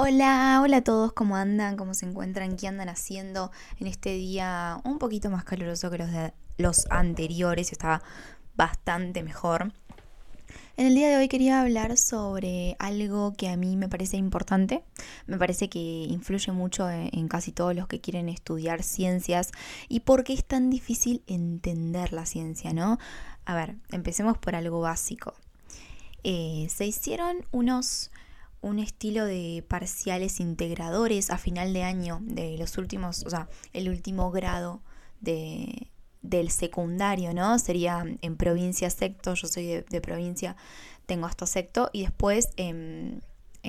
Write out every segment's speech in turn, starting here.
Hola, hola a todos, ¿cómo andan? ¿Cómo se encuentran? ¿Qué andan haciendo en este día un poquito más caluroso que los, los anteriores? Estaba bastante mejor. En el día de hoy quería hablar sobre algo que a mí me parece importante, me parece que influye mucho en, casi todos los que quieren estudiar ciencias y por qué es tan difícil entender la ciencia, ¿no? A ver, empecemos por algo básico. Eh, se hicieron unos un estilo de parciales integradores a final de año de los últimos, o sea, el último grado de, del secundario, ¿no? Sería en provincia secto, yo soy de, provincia, tengo hasta secto, y después en,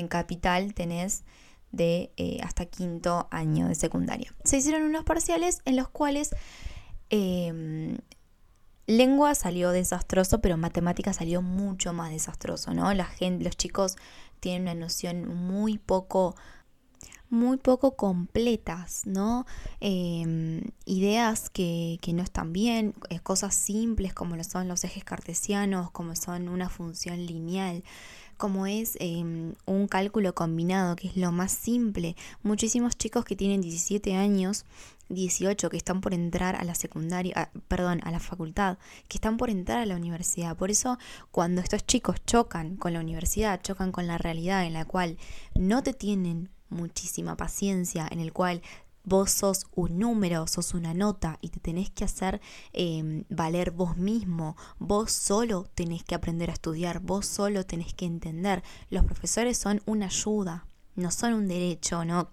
capital tenés de eh, hasta quinto año de secundaria. Se hicieron unos parciales en los cuales em, lengua salió desastroso, pero matemática salió mucho más desastroso, ¿no? La gente, los chicos tienen una noción muy poco muy poco completas, ¿no? Em, ideas que, que, no están bien, eh, cosas simples como lo son los ejes cartesianos, como son una función lineal, como es em, un cálculo combinado, que es lo más simple. Muchísimos chicos que tienen 17 años 18 que están por entrar a la secundaria, ah, perdón, a la facultad, que están por entrar a la universidad. Por eso, cuando estos chicos chocan con la universidad, chocan con la realidad en la cual no te tienen muchísima paciencia, en el cual vos sos un número, sos una nota y te tenés que hacer em, valer vos mismo, vos solo tenés que aprender a estudiar, vos solo tenés que entender. Los profesores son una ayuda, no son un derecho, no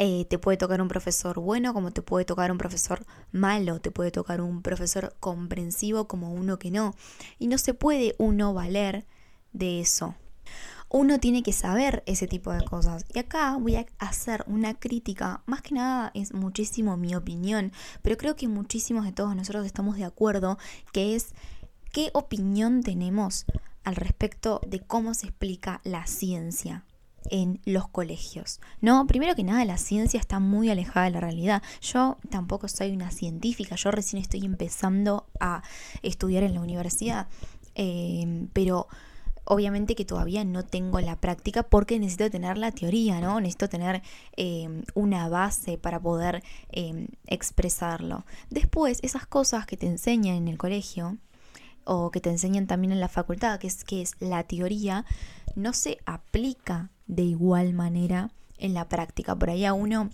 eh, te puede tocar un profesor bueno como te puede tocar un profesor malo, te puede tocar un profesor comprensivo como uno que no. Y no se puede uno valer de eso. Uno tiene que saber ese tipo de cosas. Y acá voy a hacer una crítica, más que nada es muchísimo mi opinión, pero creo que muchísimos de todos nosotros estamos de acuerdo, que es qué opinión tenemos al respecto de cómo se explica la ciencia en los colegios. No, primero que nada, la ciencia está muy alejada de la realidad. Yo tampoco soy una científica, yo recién estoy empezando a estudiar en la universidad, em, pero obviamente que todavía no tengo la práctica porque necesito tener la teoría, ¿no? Necesito tener em, una base para poder em, expresarlo. Después, esas cosas que te enseñan en el colegio o que te enseñan también en la facultad, que es, que es la teoría, no se aplica de igual manera en la práctica. Por ahí a uno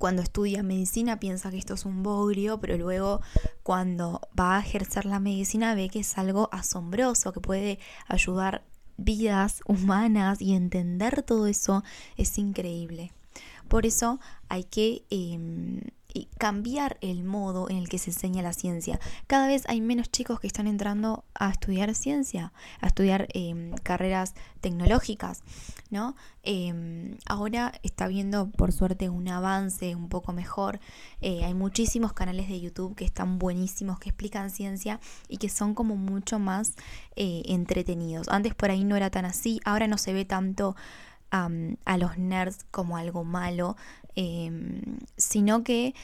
cuando estudia medicina piensa que esto es un bogrio, pero luego cuando va a ejercer la medicina ve que es algo asombroso, que puede ayudar vidas humanas y entender todo eso es increíble. Por eso hay que em, y cambiar el modo en el que se enseña la ciencia. Cada vez hay menos chicos que están entrando a estudiar ciencia, a estudiar em, carreras tecnológicas, ¿no? Em, ahora está viendo por suerte un avance un poco mejor. Eh, hay muchísimos canales de YouTube que están buenísimos, que explican ciencia y que son como mucho más eh, entretenidos. Antes por ahí no era tan así, ahora no se ve tanto a los nerds como algo malo, Em, sino que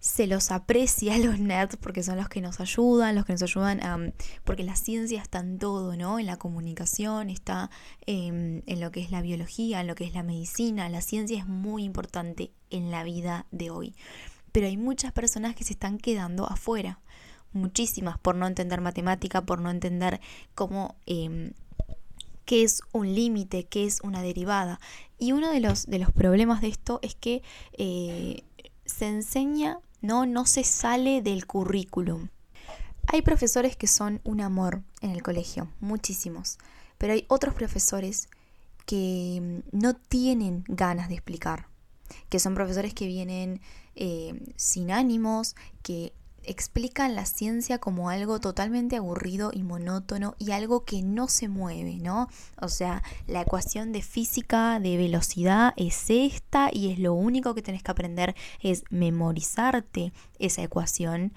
se los aprecia a los nerds porque son los que nos ayudan, los que nos ayudan a, porque la ciencia está en todo, ¿no? En la comunicación, está en lo que es la biología, en lo que es la medicina, la ciencia es muy importante en la vida de hoy. Pero hay muchas personas que se están quedando afuera, muchísimas, por no entender matemática, por no entender cómo... Eh, qué es un límite, qué es una derivada. Y uno de los, de los problemas de esto es que eh, se enseña, ¿no? no se sale del currículum. Hay profesores que son un amor en el colegio, muchísimos, pero hay otros profesores que mm, no tienen ganas de explicar, que son profesores que vienen eh, sin ánimos, que explican la ciencia como algo totalmente aburrido y monótono y algo que no se mueve, ¿no? O sea, la ecuación de física de velocidad es esta y es lo único que tenés que aprender es memorizarte esa ecuación.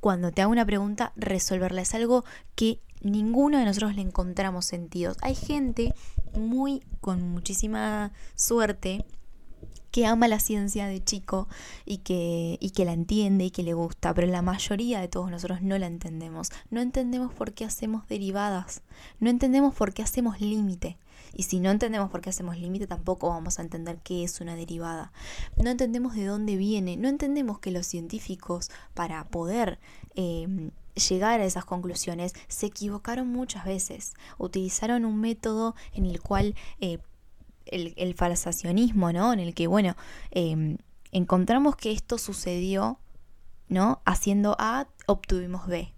Cuando te hago una pregunta, resolverla es algo que ninguno de nosotros le encontramos sentidos. Hay gente muy con muchísima suerte que ama la ciencia de chico y que, y que la entiende y que le gusta, pero la mayoría de todos nosotros no la entendemos. No entendemos por qué hacemos derivadas, no entendemos por qué hacemos límite. Y si no entendemos por qué hacemos límite, tampoco vamos a entender qué es una derivada. No entendemos de dónde viene, no entendemos que los científicos, para poder em, llegar a esas conclusiones, se equivocaron muchas veces. Utilizaron un método en el cual eh, el, falsacionismo, ¿no? En el que, bueno, em, encontramos que esto sucedió, ¿no? Haciendo A, obtuvimos B.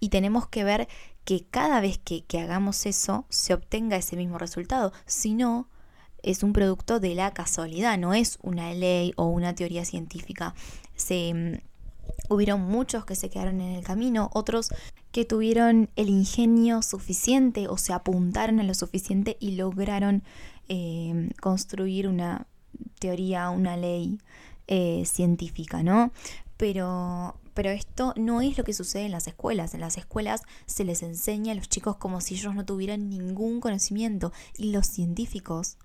Y tenemos que ver que cada vez que, hagamos eso se obtenga ese mismo resultado. Si no, es un producto de la casualidad, no es una ley o una teoría científica. Se, mm, hubieron muchos que se quedaron en el camino, otros que tuvieron el ingenio suficiente o se apuntaron a lo suficiente y lograron eh, construir una teoría, una ley eh, científica, ¿no? Pero pero esto no es lo que sucede en las escuelas. En las escuelas se les enseña a los chicos como si ellos no tuvieran ningún conocimiento y los científicos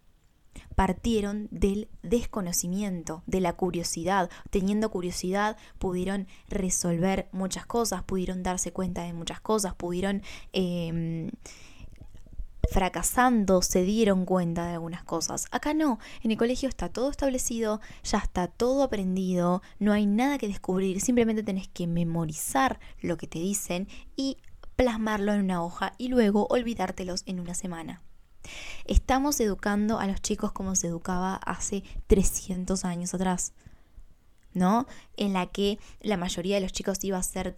partieron del desconocimiento, de la curiosidad. Teniendo curiosidad pudieron resolver muchas cosas, pudieron darse cuenta de muchas cosas, pudieron... Eh, fracasando se dieron cuenta de algunas cosas. Acá no, en el colegio está todo establecido, ya está todo aprendido, no hay nada que descubrir, simplemente tenés que memorizar lo que te dicen y plasmarlo en una hoja y luego olvidártelos en una semana. Estamos educando a los chicos como se educaba hace 300 años atrás. ¿No? En la que la mayoría de los chicos iba a ser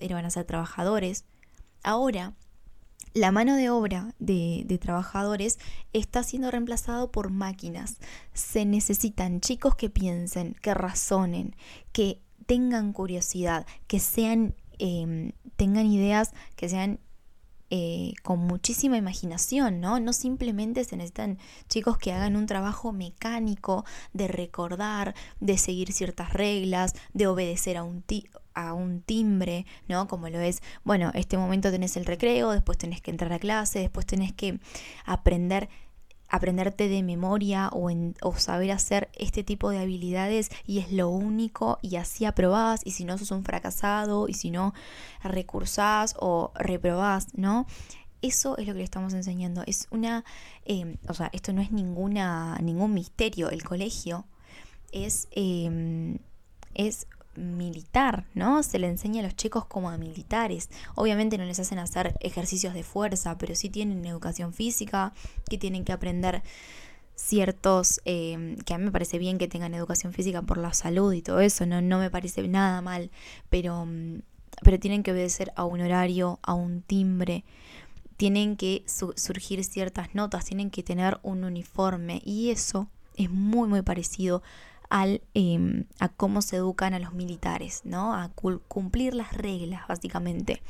iban a ser trabajadores. Ahora la mano de obra de, trabajadores está siendo reemplazado por máquinas. Se necesitan chicos que piensen, que razonen, que tengan curiosidad, que sean, em, tengan ideas, que sean eh, con muchísima imaginación, ¿no? No simplemente se necesitan chicos que hagan un trabajo mecánico de recordar, de seguir ciertas reglas, de obedecer a un, a un timbre, ¿no? Como lo es, bueno, este momento tenés el recreo, después tenés que entrar a clase, después tenés que aprender aprenderte de memoria o, en, o, saber hacer este tipo de habilidades y es lo único y así aprobás y si no sos un fracasado y si no recursás o reprobás, ¿no? Eso es lo que le estamos enseñando. Es una, em, o sea, esto no es ninguna, ningún misterio. El colegio es, eh, es militar, ¿no? Se le enseña a los chicos como a militares. Obviamente no les hacen hacer ejercicios de fuerza, pero sí tienen educación física, que tienen que aprender ciertos, em, que a mí me parece bien que tengan educación física por la salud y todo eso, no, no me parece nada mal, pero, mm, pero tienen que obedecer a un horario, a un timbre, tienen que surgir ciertas notas, tienen que tener un uniforme y eso es muy muy parecido al, em, a cómo se educan a los militares, ¿no? A cumplir las reglas, básicamente.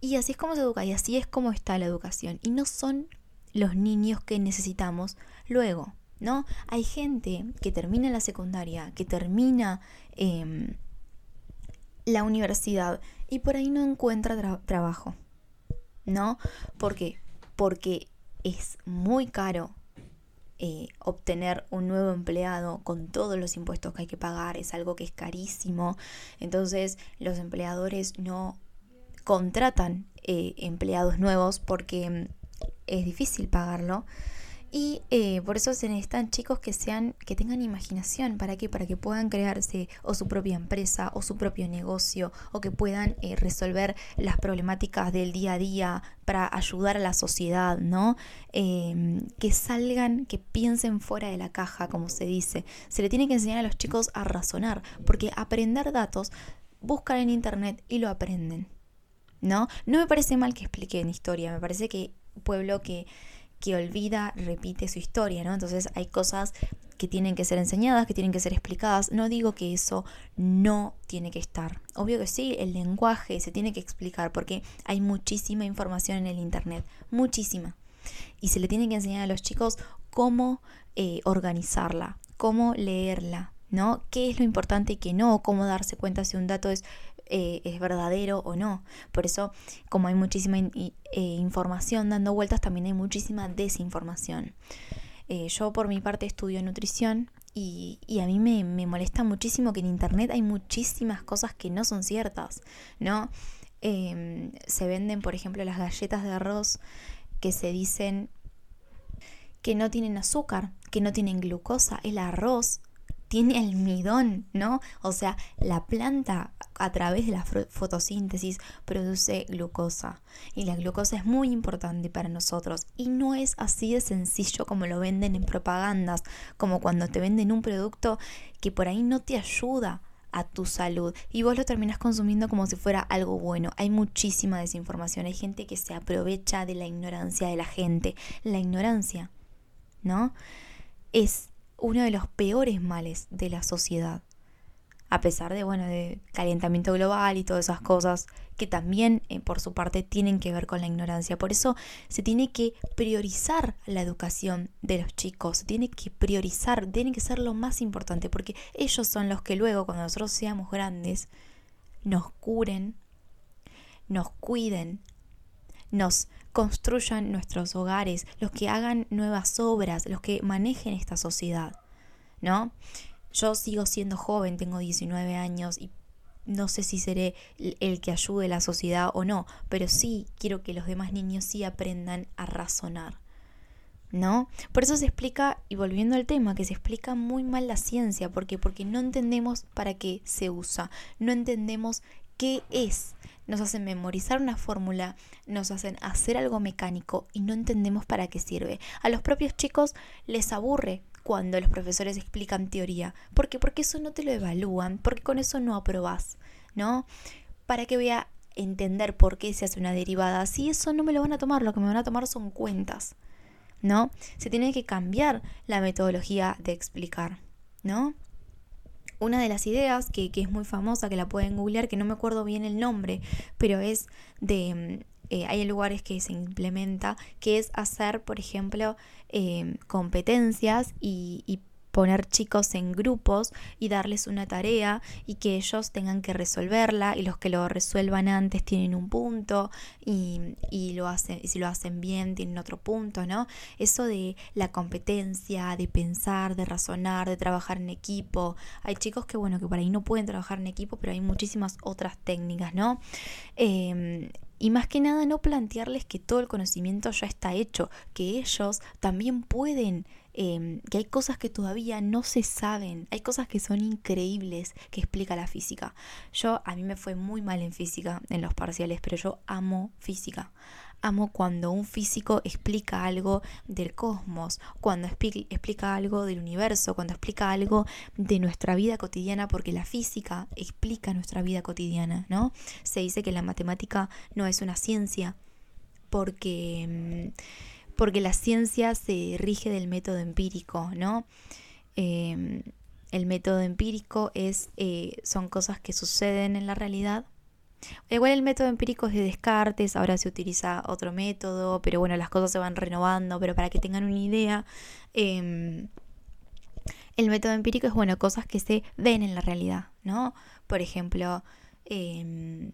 Y así es como se educa y así es como está la educación. Y no son los niños que necesitamos luego, ¿no? Hay gente que termina la secundaria, que termina em, la universidad y por ahí no encuentra trabajo, ¿no? ¿Por qué? Porque es muy caro eh, obtener un nuevo empleado con todos los impuestos que hay que pagar es algo que es carísimo. Entonces los empleadores no contratan eh, empleados nuevos porque mm, es difícil pagarlo. Y eh, por eso se necesitan chicos que sean, que tengan imaginación. ¿Para qué? Para que puedan crearse o su propia empresa o su propio negocio o que puedan eh, resolver las problemáticas del día a día para ayudar a la sociedad, ¿no? Em, que salgan, que piensen fuera de la caja, como se dice. Se le tiene que enseñar a los chicos a razonar, porque aprender datos, buscan en internet y lo aprenden. ¿No? No me parece mal que explique en historia, me parece que pueblo que que olvida repite su historia, ¿no? Entonces hay cosas que tienen que ser enseñadas, que tienen que ser explicadas. No digo que eso no tiene que estar. Obvio que sí, el lenguaje se tiene que explicar porque hay muchísima información en el Internet, muchísima. Y se le tiene que enseñar a los chicos cómo eh, organizarla, cómo leerla, ¿no? ¿Qué es lo importante y qué no? Cómo darse cuenta si un dato es eh, es verdadero o no. Por eso, como hay muchísima eh, información dando vueltas, también hay muchísima desinformación. Eh, yo por mi parte estudio nutrición y, a mí me, molesta muchísimo que en Internet hay muchísimas cosas que no son ciertas, ¿no? Em, se venden, por ejemplo, las galletas de arroz que se dicen que no tienen azúcar, que no tienen glucosa. El arroz tiene almidón, ¿no? O sea, la planta a través de la fotosíntesis produce glucosa y la glucosa es muy importante para nosotros y no es así de sencillo como lo venden en propagandas, como cuando te venden un producto que por ahí no te ayuda a tu salud y vos lo terminas consumiendo como si fuera algo bueno. Hay muchísima desinformación, hay gente que se aprovecha de la ignorancia de la gente. La ignorancia, ¿no? Es uno de los peores males de la sociedad. A pesar de, bueno, de calentamiento global y todas esas cosas que también eh, por su parte tienen que ver con la ignorancia. Por eso se tiene que priorizar la educación de los chicos, se tiene que priorizar, tiene que ser lo más importante, porque ellos son los que luego, cuando nosotros seamos grandes, nos curen, nos cuiden, nos construyan nuestros hogares, los que hagan nuevas obras, los que manejen esta sociedad, ¿no? Yo sigo siendo joven, tengo 19 años y no sé si seré el que ayude a la sociedad o no, pero sí quiero que los demás niños sí aprendan a razonar. ¿No? Por eso se explica, y volviendo al tema, que se explica muy mal la ciencia, porque porque no entendemos para qué se usa, no entendemos qué es. Nos hacen memorizar una fórmula, nos hacen hacer algo mecánico y no entendemos para qué sirve. A los propios chicos les aburre cuando los profesores explican teoría. ¿Por qué? Porque eso no te lo evalúan, porque con eso no aprobás, ¿no? ¿Para qué voy a entender por qué se hace una derivada? Si eso no me lo van a tomar, lo que me van a tomar son cuentas, ¿no? Se tiene que cambiar la metodología de explicar, ¿no? Una de las ideas que, es muy famosa, que la pueden googlear, que no me acuerdo bien el nombre, pero es de... Mm, eh, hay lugares que se implementa, que es hacer, por ejemplo, eh, competencias y, y poner chicos en grupos y darles una tarea y que ellos tengan que resolverla y los que lo resuelvan antes tienen un punto y, y lo hacen, y si lo hacen bien tienen otro punto, ¿no? Eso de la competencia, de pensar, de razonar, de trabajar en equipo. Hay chicos que, bueno, que por ahí no pueden trabajar en equipo, pero hay muchísimas otras técnicas, ¿no? Em, y más que nada no plantearles que todo el conocimiento ya está hecho, que ellos también pueden Em, que hay cosas que todavía no se saben, hay cosas que son increíbles que explica la física. Yo, a mí me fue muy mal en física, en los parciales, pero yo amo física. Amo cuando un físico explica algo del cosmos, cuando explica algo del universo, cuando explica algo de nuestra vida cotidiana, porque la física explica nuestra vida cotidiana, ¿no? Se dice que la matemática no es una ciencia porque em, porque la ciencia se rige del método empírico, ¿no? Em, el método empírico es, eh, son cosas que suceden en la realidad. Igual el método empírico es de Descartes, ahora se utiliza otro método, pero bueno, las cosas se van renovando, pero para que tengan una idea, em, el método empírico es, bueno, cosas que se ven en la realidad, ¿no? Por ejemplo, em,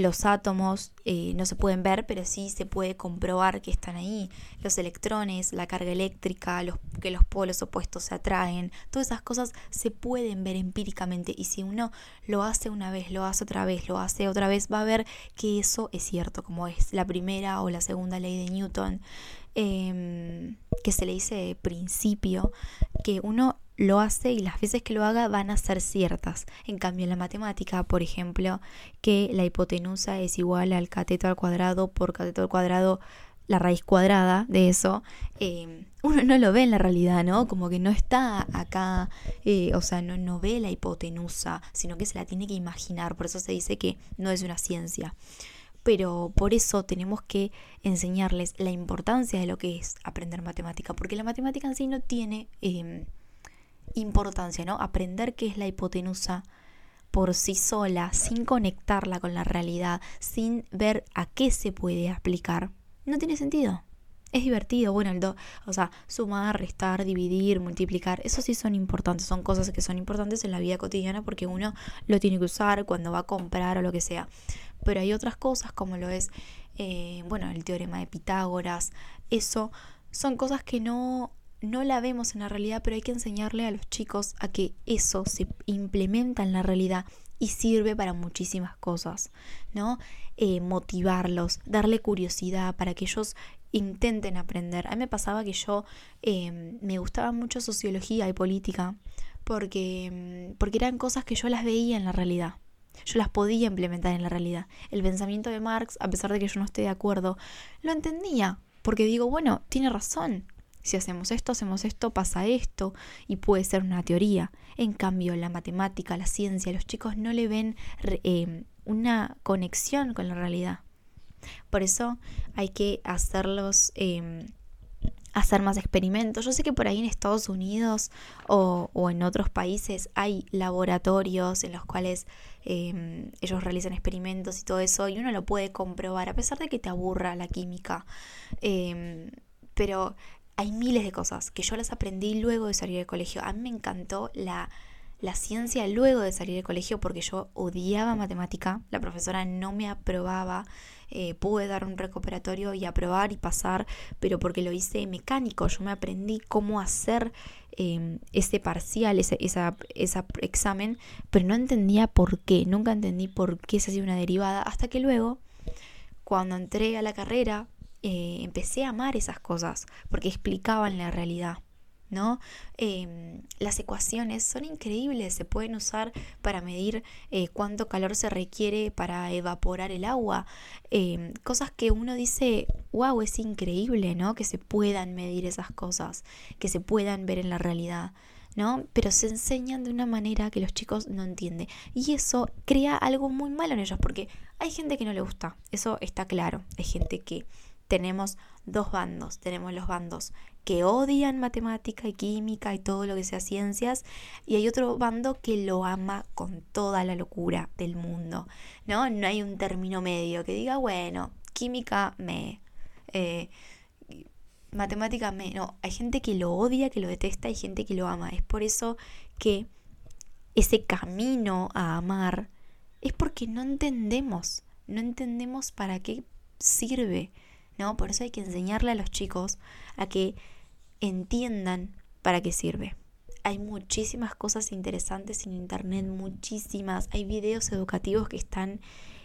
los átomos eh, no se pueden ver, pero sí se puede comprobar que están ahí. Los electrones, la carga eléctrica, los, que los polos opuestos se atraen, todas esas cosas se pueden ver empíricamente y si uno lo hace una vez, lo hace otra vez, lo hace otra vez, va a ver que eso es cierto, como es la primera o la segunda ley de Newton, em, que se le dice principio, que uno lo hace y las veces que lo haga van a ser ciertas. En cambio, en la matemática, por ejemplo, que la hipotenusa es igual al cateto al cuadrado por cateto al cuadrado, la raíz cuadrada de eso, eh, uno no lo ve en la realidad, ¿no? Como que no está acá, eh, o sea, no, no ve la hipotenusa, sino que se la tiene que imaginar. Por eso se dice que no es una ciencia pero por eso tenemos que enseñarles la importancia de lo que es aprender matemática, porque la matemática en sí no tiene em, importancia, ¿no? Aprender qué es la hipotenusa por sí sola, sin conectarla con la realidad, sin ver a qué se puede aplicar, no tiene sentido. Es divertido, bueno, el do, o sea, sumar, restar, dividir, multiplicar, eso sí son importantes, son cosas que son importantes en la vida cotidiana porque uno lo tiene que usar cuando va a comprar o lo que sea. Pero hay otras cosas como lo es, eh, bueno, el teorema de Pitágoras, eso son cosas que no no la vemos en la realidad, pero hay que enseñarle a los chicos a que eso se implementa en la realidad y sirve para muchísimas cosas, ¿no? Eh, motivarlos, darle curiosidad para que ellos intenten aprender. A mí me pasaba que yo em, me gustaba mucho sociología y política porque, em, porque eran cosas que yo las veía en la realidad. Yo las podía implementar en la realidad. El pensamiento de Marx, a pesar de que yo no esté de acuerdo, lo entendía. Porque digo, bueno, tiene razón. Si hacemos esto, hacemos esto, pasa esto, y puede ser una teoría. En cambio, la matemática, la ciencia, los chicos no le ven em, una conexión con la realidad. Por eso hay que hacerlos, em, hacer más experimentos. Yo sé que por ahí en Estados Unidos o, en otros países hay laboratorios en los cuales em, ellos realizan experimentos y todo eso y uno lo puede comprobar a pesar de que te aburra la química. Pero hay miles de cosas que yo las aprendí luego de salir del colegio. A mí me encantó la la ciencia luego de salir del colegio porque yo odiaba matemática, la profesora no me aprobaba, eh, pude dar un recuperatorio y aprobar y pasar, pero porque lo hice mecánico, yo me aprendí cómo hacer em, ese parcial, ese esa, examen, pero no entendía por qué, nunca entendí por qué se hacía una derivada, hasta que luego, cuando entré a la carrera, eh, empecé a amar esas cosas, porque explicaban la realidad. ¿no? Em, las ecuaciones son increíbles, se pueden usar para medir eh, cuánto calor se requiere para evaporar el agua, em, cosas que uno dice, wow, es increíble, ¿no? Que se puedan medir esas cosas, que se puedan ver en la realidad. ¿no? Pero se enseñan de una manera que los chicos no entienden. Y eso crea algo muy malo en ellos, porque hay gente que no le gusta, eso está claro. Hay gente que tenemos dos bandos. Tenemos los bandos que odian matemática y química y todo lo que sea ciencias, y hay otro bando que lo ama con toda la locura del mundo, ¿no? No hay un término medio que diga, bueno, química me, eh, matemática me, no, hay gente que lo odia, que lo detesta, y gente que lo ama. Es por eso que ese camino a amar es porque no entendemos, no entendemos para qué sirve ¿no? Por eso hay que enseñarle a los chicos a que entiendan para qué sirve. Hay muchísimas cosas interesantes en internet, muchísimas. Hay videos educativos que están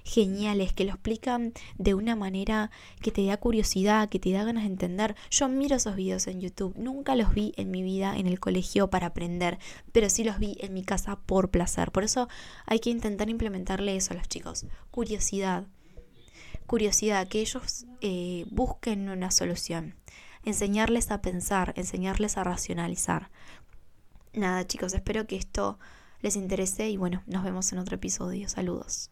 geniales, que lo explican de una manera que te da curiosidad, que te da ganas de entender. Yo miro esos videos en YouTube, nunca los vi en mi vida en el colegio para aprender, pero sí los vi en mi casa por placer. Por eso hay que intentar implementarle eso a los chicos. Curiosidad, curiosidad, que ellos eh, busquen una solución, enseñarles a pensar, enseñarles a racionalizar. Nada chicos, espero que esto les interese y bueno, nos vemos en otro episodio. Saludos.